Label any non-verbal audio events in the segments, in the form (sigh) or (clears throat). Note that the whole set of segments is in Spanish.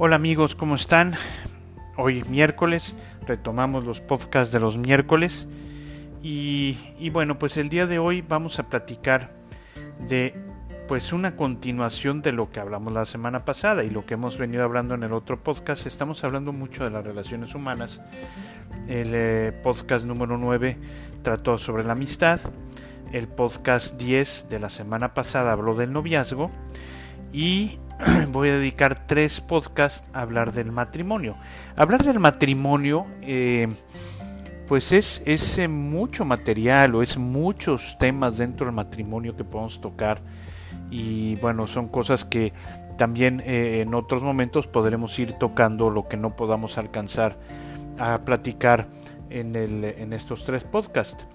Hola amigos, ¿cómo están? Hoy miércoles, retomamos los podcasts de los miércoles y, y, bueno, pues el día de hoy vamos a platicar de pues una continuación de lo que hablamos la semana pasada y lo que hemos venido hablando en el otro podcast. Estamos hablando mucho de las relaciones humanas. El eh, podcast número 9 trató sobre la amistad. El podcast 10 de la semana pasada habló del noviazgo. Y (clears throat) voy a dedicar tres podcasts a hablar del matrimonio. Hablar del matrimonio, eh, pues es, es eh, mucho material o es muchos temas dentro del matrimonio que podemos tocar. Y bueno, son cosas que también eh, en otros momentos podremos ir tocando lo que no podamos alcanzar a platicar en, el, en estos tres podcasts.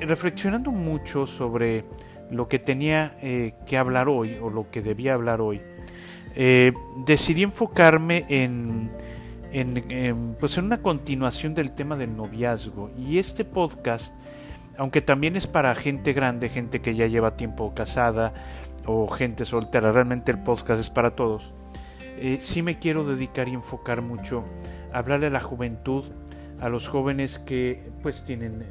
reflexionando mucho sobre lo que tenía eh, que hablar hoy o lo que debía hablar hoy, eh, decidí enfocarme en, pues en una continuación del tema del noviazgo. Y este podcast, aunque también es para gente grande, gente que ya lleva tiempo casada o gente soltera, realmente el podcast es para todos, eh, sí me quiero dedicar y enfocar mucho a hablarle a la juventud, a los jóvenes que pues tienen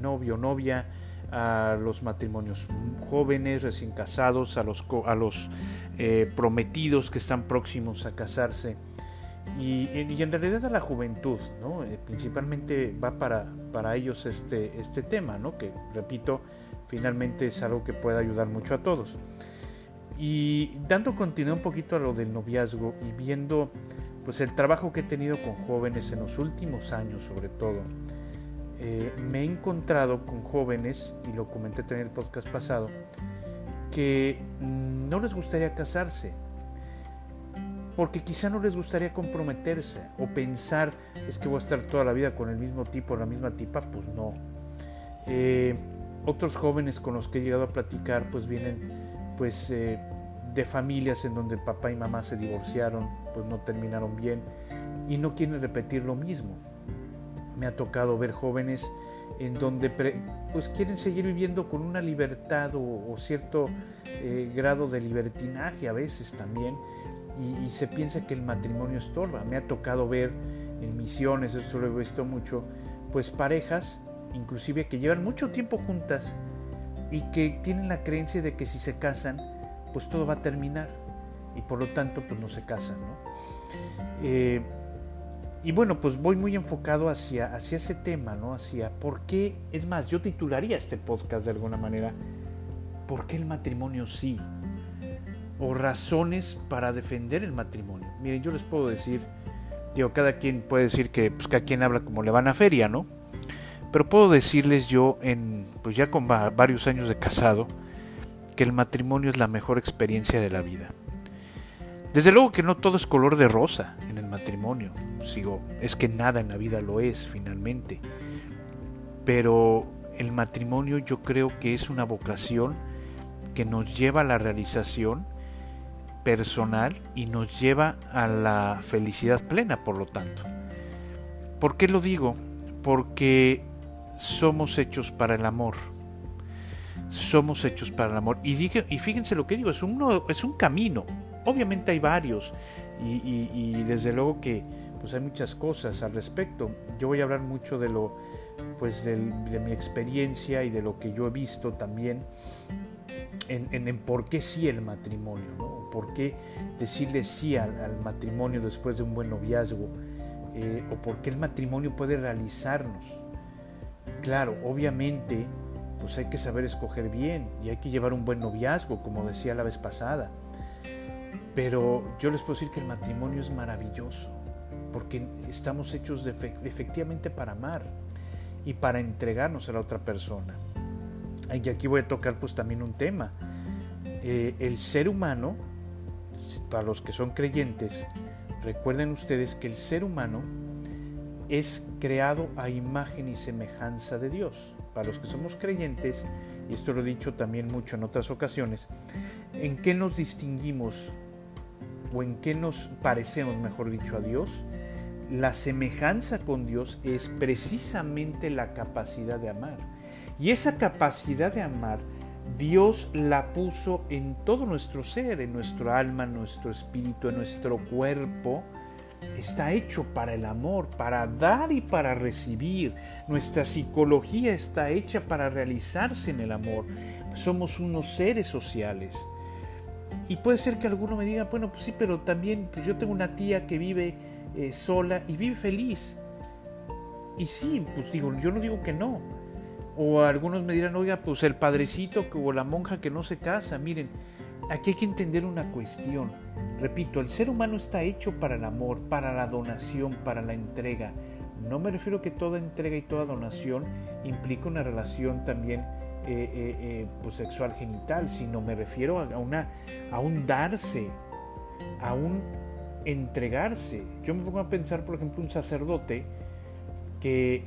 novio o novia, a los matrimonios jóvenes, recién casados, a los, a los eh, prometidos que están próximos a casarse y, en realidad a la juventud, ¿no? Eh, principalmente va para, para ellos este, este tema, ¿no? que repito, finalmente es algo que puede ayudar mucho a todos. Y dando continuidad un poquito a lo del noviazgo y viendo pues el trabajo que he tenido con jóvenes en los últimos años sobre todo, eh, me he encontrado con jóvenes, y lo comenté también en el podcast pasado, que no les gustaría casarse, porque quizá no les gustaría comprometerse o pensar es que voy a estar toda la vida con el mismo tipo, la misma tipa, pues no. Eh, otros jóvenes con los que he llegado a platicar pues vienen pues eh, de familias en donde papá y mamá se divorciaron, pues no terminaron bien y no quieren repetir lo mismo me ha tocado ver jóvenes en donde pues quieren seguir viviendo con una libertad o, cierto eh, grado de libertinaje a veces también y, se piensa que el matrimonio estorba. Me ha tocado ver en misiones, eso lo he visto mucho, pues parejas inclusive que llevan mucho tiempo juntas y que tienen la creencia de que si se casan pues todo va a terminar y por lo tanto pues no se casan. Eh, y bueno, pues voy muy enfocado hacia, hacia ese tema, ¿no? Hacia por qué, es más, yo titularía este podcast de alguna manera, ¿por qué el matrimonio sí? O razones para defender el matrimonio. Miren, yo les puedo decir, digo, cada quien puede decir que, pues cada quien habla como le van a feria, ¿no? Pero puedo decirles yo, en, pues ya con varios años de casado, que el matrimonio es la mejor experiencia de la vida. Desde luego que no todo es color de rosa en el matrimonio. Sigo, es que nada en la vida lo es finalmente. Pero el matrimonio yo creo que es una vocación que nos lleva a la realización personal y nos lleva a la felicidad plena, por lo tanto. ¿Por qué lo digo? Porque somos hechos para el amor. Somos hechos para el amor. Y, y fíjense lo que digo, es un, es un camino, Obviamente hay varios y, desde luego que pues hay muchas cosas al respecto. Yo voy a hablar mucho de lo pues de mi experiencia y de lo que yo he visto también en, por qué sí el matrimonio, ¿no? por qué decirle sí al, matrimonio después de un buen noviazgo, eh, o por qué el matrimonio puede realizarnos. Claro, obviamente, pues hay que saber escoger bien y hay que llevar un buen noviazgo, como decía la vez pasada. Pero yo les puedo decir que el matrimonio es maravilloso, porque estamos hechos efectivamente para amar y para entregarnos a la otra persona. Y aquí voy a tocar pues también un tema. Eh, el ser humano, para los que son creyentes, recuerden ustedes que el ser humano es creado a imagen y semejanza de Dios. Para los que somos creyentes, y esto lo he dicho también mucho en otras ocasiones, ¿en qué nos distinguimos o en qué nos parecemos, mejor dicho, a Dios, la semejanza con Dios es precisamente la capacidad de amar. Y esa capacidad de amar Dios la puso en todo nuestro ser, en nuestro alma, en nuestro espíritu, en nuestro cuerpo. Está hecho para el amor, para dar y para recibir. Nuestra psicología está hecha para realizarse en el amor. Somos unos seres sociales. Y puede ser que alguno me diga, bueno, pues sí, pero también pues yo tengo una tía que vive eh, sola y vive feliz. Y sí, pues digo, yo no digo que no. O algunos me dirán, oiga, pues el padrecito o la monja que no se casa. Miren, aquí hay que entender una cuestión. Repito, el ser humano está hecho para el amor, para la donación, para la entrega. No me refiero que toda entrega y toda donación implica una relación también eh, eh, eh, pues sexual genital, sino me refiero a, una, a un darse, a un entregarse. Yo me pongo a pensar, por ejemplo, un sacerdote que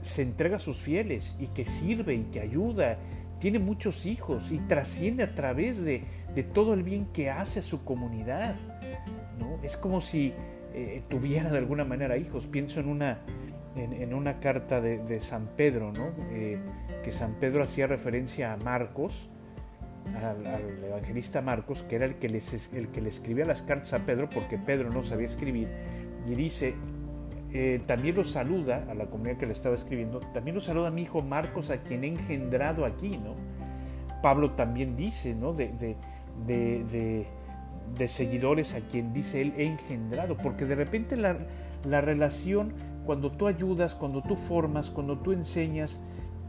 se entrega a sus fieles y que sirve y que ayuda, tiene muchos hijos y trasciende a través de, todo el bien que hace a su comunidad. ¿no? Es como si tuviera de alguna manera hijos. Pienso en una, en, una carta de, San Pedro, ¿no? Que San Pedro hacía referencia a Marcos, al, evangelista Marcos, que era el que, le escribía las cartas a Pedro, porque Pedro no sabía escribir, y dice, eh, también lo saluda a la comunidad que le estaba escribiendo, también lo saluda a mi hijo Marcos, a quien he engendrado aquí, ¿no? Pablo también dice, ¿no? De, de, de, seguidores a quien dice él he engendrado, porque de repente la, la relación, cuando tú ayudas, cuando tú formas, cuando tú enseñas,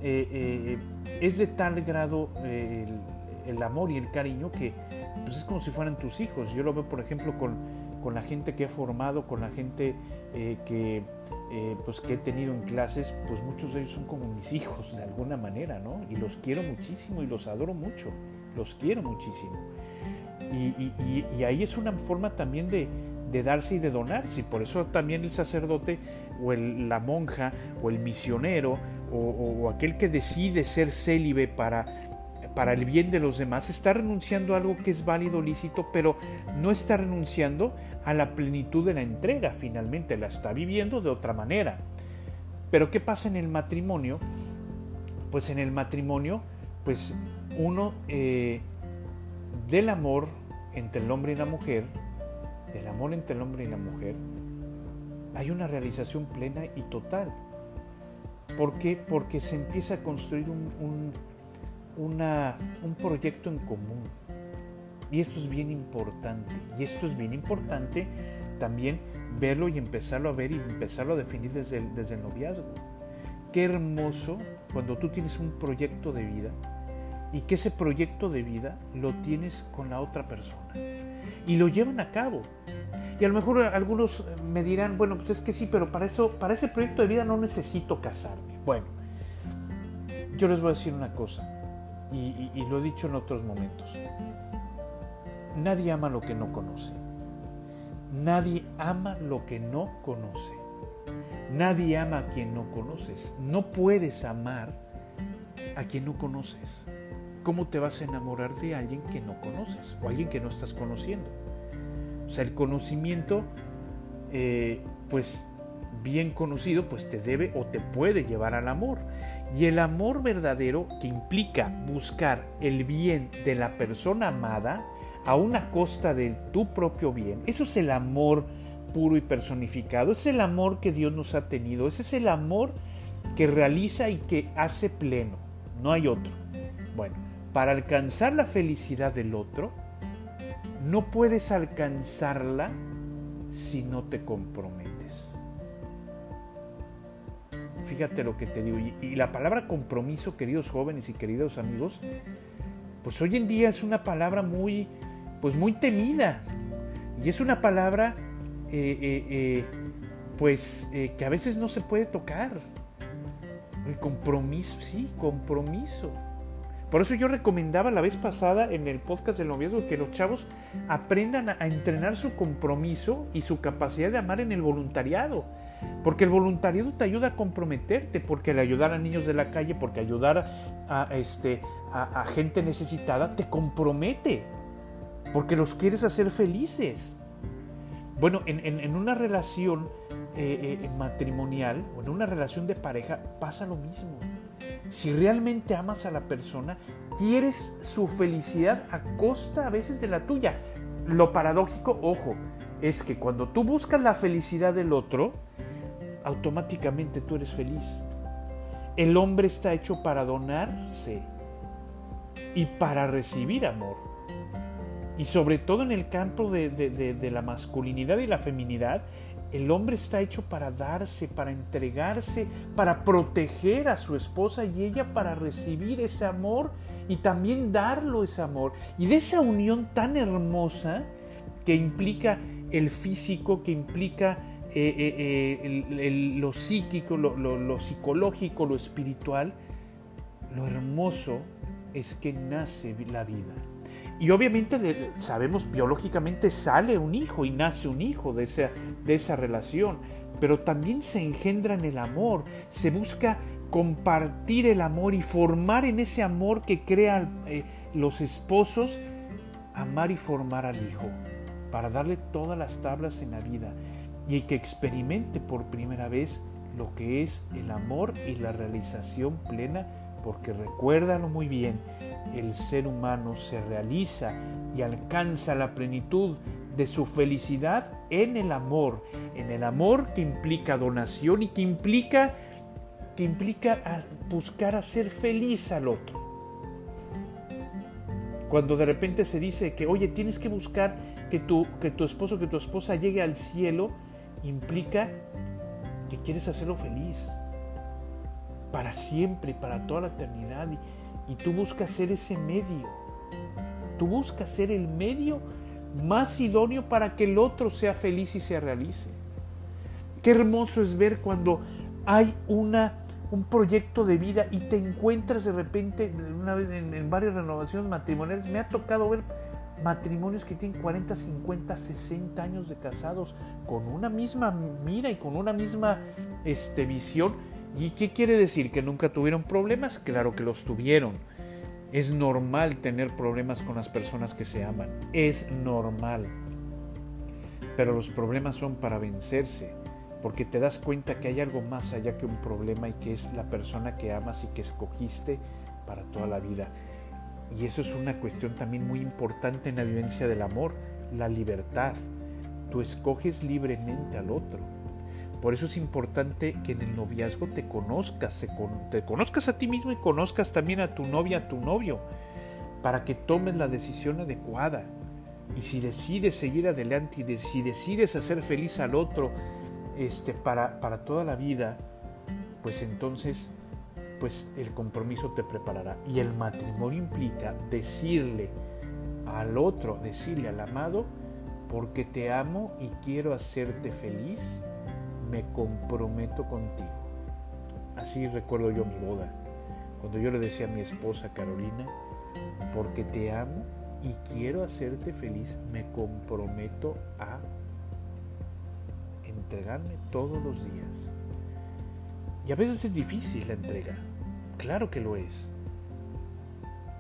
eh, eh, es de tal grado el, el, amor y el cariño que pues es como si fueran tus hijos. Yo lo veo, por ejemplo, con con la gente que he formado, con la gente eh, que, eh, pues que he tenido en clases, pues muchos de ellos son como mis hijos de alguna manera, ¿no? Y los quiero muchísimo y los adoro mucho, los quiero muchísimo. Y, ahí es una forma también de, darse y de donarse. Y por eso también el sacerdote o la monja o el misionero o, aquel que decide ser célibe para para el bien de los demás, está renunciando a algo que es válido, lícito, pero no está renunciando a la plenitud de la entrega, finalmente la está viviendo de otra manera. Pero ¿qué pasa en el matrimonio? Pues en el matrimonio, pues uno eh, del amor entre el hombre y la mujer, del amor entre el hombre y la mujer, hay una realización plena y total. ¿Por qué? Porque se empieza a construir un una, un proyecto en común. Y esto es bien importante. Y esto es bien importante también verlo y empezarlo a ver y empezarlo a definir desde el, desde el noviazgo. Qué hermoso cuando tú tienes un proyecto de vida y que ese proyecto de vida lo tienes con la otra persona y lo llevan a cabo. Y a lo mejor algunos me dirán, bueno, pues es que sí, pero para eso, para ese proyecto de vida no necesito casarme. Bueno, yo les voy a decir una cosa y, lo he dicho en otros momentos. Nadie ama lo que no conoce. Nadie ama lo que no conoce. Nadie ama a quien no conoces. No puedes amar a quien no conoces. ¿Cómo te vas a enamorar de alguien que no conoces o alguien que no estás conociendo? O sea, el conocimiento, eh, pues bien conocido, pues te debe o te puede llevar al amor. Y el amor verdadero que implica buscar el bien de la persona amada a una costa de tu propio bien, eso es el amor puro y personificado, es el amor que Dios nos ha tenido, ese es el amor que realiza y que hace pleno, no hay otro. Bueno, para alcanzar la felicidad del otro, no puedes alcanzarla si no te comprometes. Fíjate lo que te digo. Y, la palabra compromiso, queridos jóvenes y queridos amigos, pues hoy en día es una palabra muy, pues muy temida. Y es una palabra, eh, eh, eh, pues, que a veces no se puede tocar. Compromiso, sí, compromiso. Por eso yo recomendaba la vez pasada en el podcast del noviazgo que los chavos aprendan a entrenar su compromiso y su capacidad de amar en el voluntariado. Porque el voluntariado te ayuda a comprometerte, porque el ayudar a niños de la calle, porque ayudar a, este, gente necesitada, te compromete, porque los quieres hacer felices. Bueno, en, una relación eh, eh, matrimonial o en una relación de pareja pasa lo mismo. Si realmente amas a la persona, quieres su felicidad a costa a veces de la tuya. Lo paradójico, ojo, es que cuando tú buscas la felicidad del otro, automáticamente tú eres feliz. El hombre está hecho para donarse y para recibir amor. Y sobre todo en el campo de, la masculinidad y la feminidad, el hombre está hecho para darse, para entregarse, para proteger a su esposa y ella para recibir ese amor y también darlo ese amor. Y de esa unión tan hermosa que implica el físico, que implica eh, eh, eh, lo psíquico, lo psicológico, lo espiritual, lo hermoso es que nace la vida. Y obviamente sabemos biológicamente sale un hijo y nace un hijo de esa, de esa relación, pero también se engendra en el amor, se busca compartir el amor y formar en ese amor que crean eh, los esposos, amar y formar al hijo, para darle todas las tablas en la vida y que experimente por primera vez lo que es el amor y la realización plena porque recuérdalo muy bien, el ser humano se realiza y alcanza la plenitud de su felicidad en el amor, en el amor que implica donación y que implica que implica buscar hacer feliz al otro. Cuando de repente se dice que, oye, tienes que buscar que tu, que tu esposo, que tu esposa llegue al cielo, implica que quieres hacerlo feliz para siempre, para toda la eternidad. Y, tú buscas ser ese medio. Tú buscas ser el medio más idóneo para que el otro sea feliz y se realice. Qué hermoso es ver cuando hay una, un proyecto de vida y te encuentras de repente una vez en, en, varias renovaciones matrimoniales. Me ha tocado ver matrimonios que tienen 40, 50, 60 años de casados con una misma mira y con una misma este, visión ¿Y qué quiere decir? ¿Que nunca tuvieron problemas? Claro que los tuvieron. Es normal tener problemas con las personas que se aman. Es normal. Pero los problemas son para vencerse, porque te das cuenta que hay algo más allá que un problema y que es la persona que amas y que escogiste para toda la vida. Y eso es una cuestión también muy importante en la vivencia del amor, la libertad. Tú escoges libremente al otro por eso es importante que en el noviazgo te conozcas, te conozcas a ti mismo y conozcas también a tu novia, a tu novio, para que tomes la decisión adecuada. Y si decides seguir adelante y si decides hacer feliz al otro este, para, para toda la vida, pues entonces pues el compromiso te preparará. Y el matrimonio implica decirle al otro, decirle al amado, porque te amo y quiero hacerte feliz me comprometo contigo. Así recuerdo yo mi boda, cuando yo le decía a mi esposa Carolina, porque te amo y quiero hacerte feliz, me comprometo a entregarme todos los días. Y a veces es difícil la entrega, claro que lo es,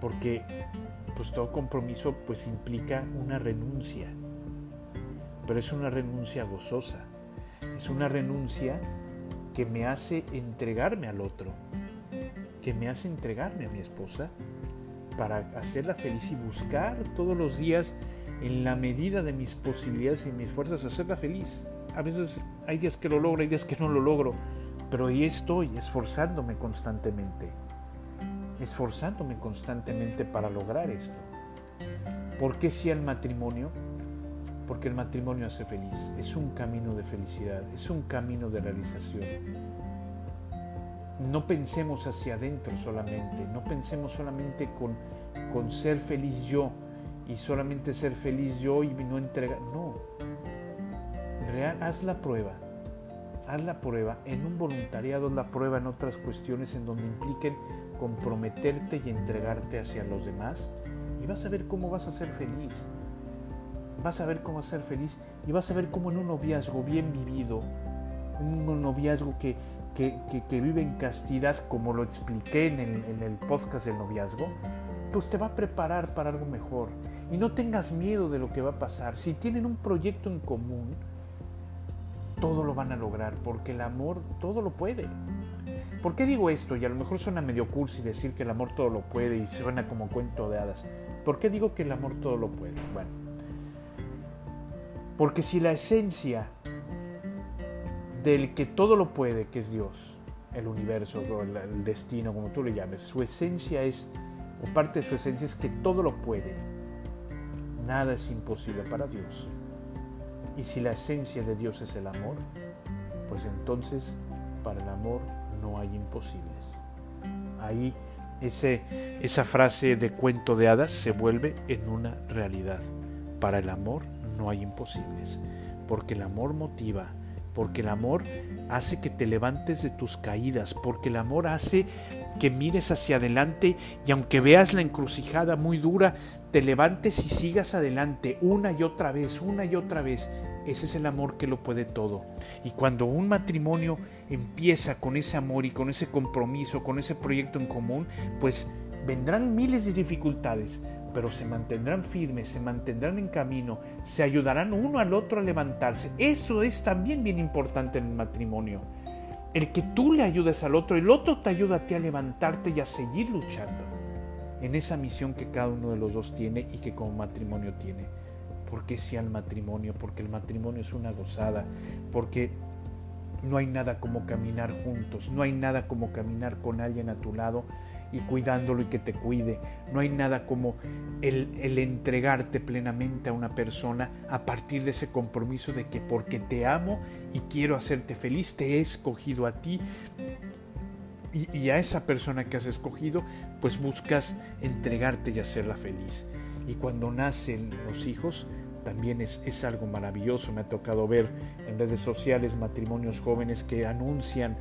porque pues todo compromiso pues implica una renuncia, pero es una renuncia gozosa es una renuncia que me hace entregarme al otro, que me hace entregarme a mi esposa para hacerla feliz y buscar todos los días en la medida de mis posibilidades y mis fuerzas hacerla feliz. A veces hay días que lo logro, hay días que no lo logro, pero ahí estoy esforzándome constantemente, esforzándome constantemente para lograr esto. Porque si el matrimonio porque el matrimonio hace feliz, es un camino de felicidad, es un camino de realización. No pensemos hacia adentro solamente, no pensemos solamente con, con ser feliz yo y solamente ser feliz yo y no entregar, no. Real, haz la prueba, haz la prueba en un voluntariado, haz la prueba en otras cuestiones en donde impliquen comprometerte y entregarte hacia los demás y vas a ver cómo vas a ser feliz vas a ver cómo ser feliz y vas a ver cómo en un noviazgo bien vivido, un noviazgo que, que, vive en castidad, como lo expliqué en el, en el podcast del noviazgo, pues te va a preparar para algo mejor. Y no tengas miedo de lo que va a pasar. Si tienen un proyecto en común, todo lo van a lograr, porque el amor todo lo puede. ¿Por qué digo esto? Y a lo mejor suena medio cursi decir que el amor todo lo puede y suena como cuento de hadas. ¿Por qué digo que el amor todo lo puede? Bueno, porque si la esencia del que todo lo puede, que es Dios, el universo, el destino, como tú le llames, su esencia es, o parte de su esencia es que todo lo puede. Nada es imposible para Dios. Y si la esencia de Dios es el amor, pues entonces para el amor no hay imposibles. Ahí ese, esa frase de cuento de hadas se vuelve en una realidad. Para el amor no hay imposibles, porque el amor motiva, porque el amor hace que te levantes de tus caídas, porque el amor hace que mires hacia adelante y aunque veas la encrucijada muy dura, te levantes y sigas adelante una y otra vez, una y otra vez. Ese es el amor que lo puede todo. Y cuando un matrimonio empieza con ese amor y con ese compromiso, con ese proyecto en común, pues vendrán miles de dificultades, pero se mantendrán firmes, se mantendrán en camino, se ayudarán uno al otro a levantarse. Eso es también bien importante en el matrimonio. El que tú le ayudes al otro, el otro te ayuda a ti a levantarte y a seguir luchando en esa misión que cada uno de los dos tiene y que como matrimonio tiene. porque qué al matrimonio? Porque el matrimonio es una gozada, porque no hay nada como caminar juntos, no hay nada como caminar con alguien a tu lado y cuidándolo y que te cuide. No hay nada como el, entregarte plenamente a una persona a partir de ese compromiso de que porque te amo y quiero hacerte feliz, te he escogido a ti y, y a esa persona que has escogido, pues buscas entregarte y hacerla feliz. Y cuando nacen los hijos, también es, es, algo maravilloso. Me ha tocado ver en redes sociales matrimonios jóvenes que anuncian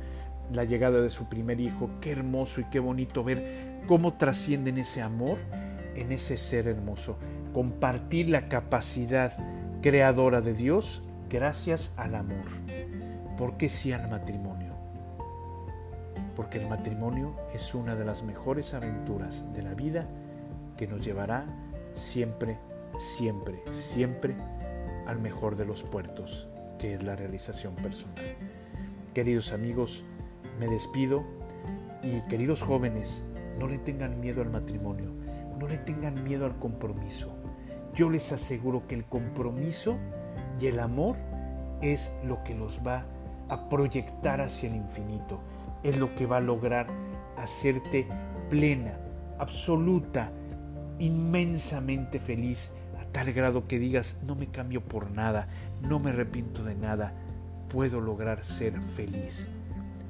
la llegada de su primer hijo. Qué hermoso y qué bonito ver cómo trascienden ese amor en ese ser hermoso. Compartir la capacidad creadora de Dios gracias al amor. ¿Por qué sí al matrimonio? Porque el matrimonio es una de las mejores aventuras de la vida que nos llevará siempre, siempre, siempre al mejor de los puertos, que es la realización personal. Queridos amigos, me despido y queridos jóvenes, no le tengan miedo al matrimonio, no le tengan miedo al compromiso. Yo les aseguro que el compromiso y el amor es lo que los va a proyectar hacia el infinito, es lo que va a lograr hacerte plena, absoluta, inmensamente feliz, a tal grado que digas, no me cambio por nada, no me arrepiento de nada, puedo lograr ser feliz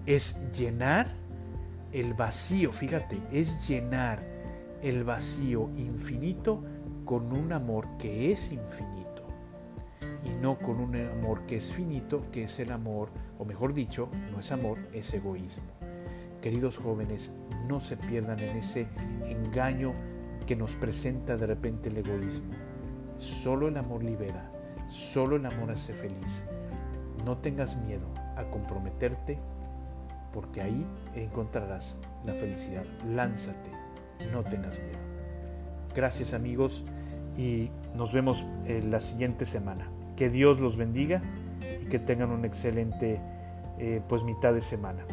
es llenar el vacío, fíjate, es llenar el vacío infinito con un amor que es infinito y no con un amor que es finito, que es el amor, o mejor dicho, no es amor, es egoísmo. Queridos jóvenes, no se pierdan en ese engaño que nos presenta de repente el egoísmo. Solo el amor libera, solo el amor hace feliz. No tengas miedo a comprometerte porque ahí encontrarás la felicidad. Lánzate, no tengas miedo. Gracias amigos y nos vemos en la siguiente semana. Que Dios los bendiga y que tengan una excelente eh, pues mitad de semana.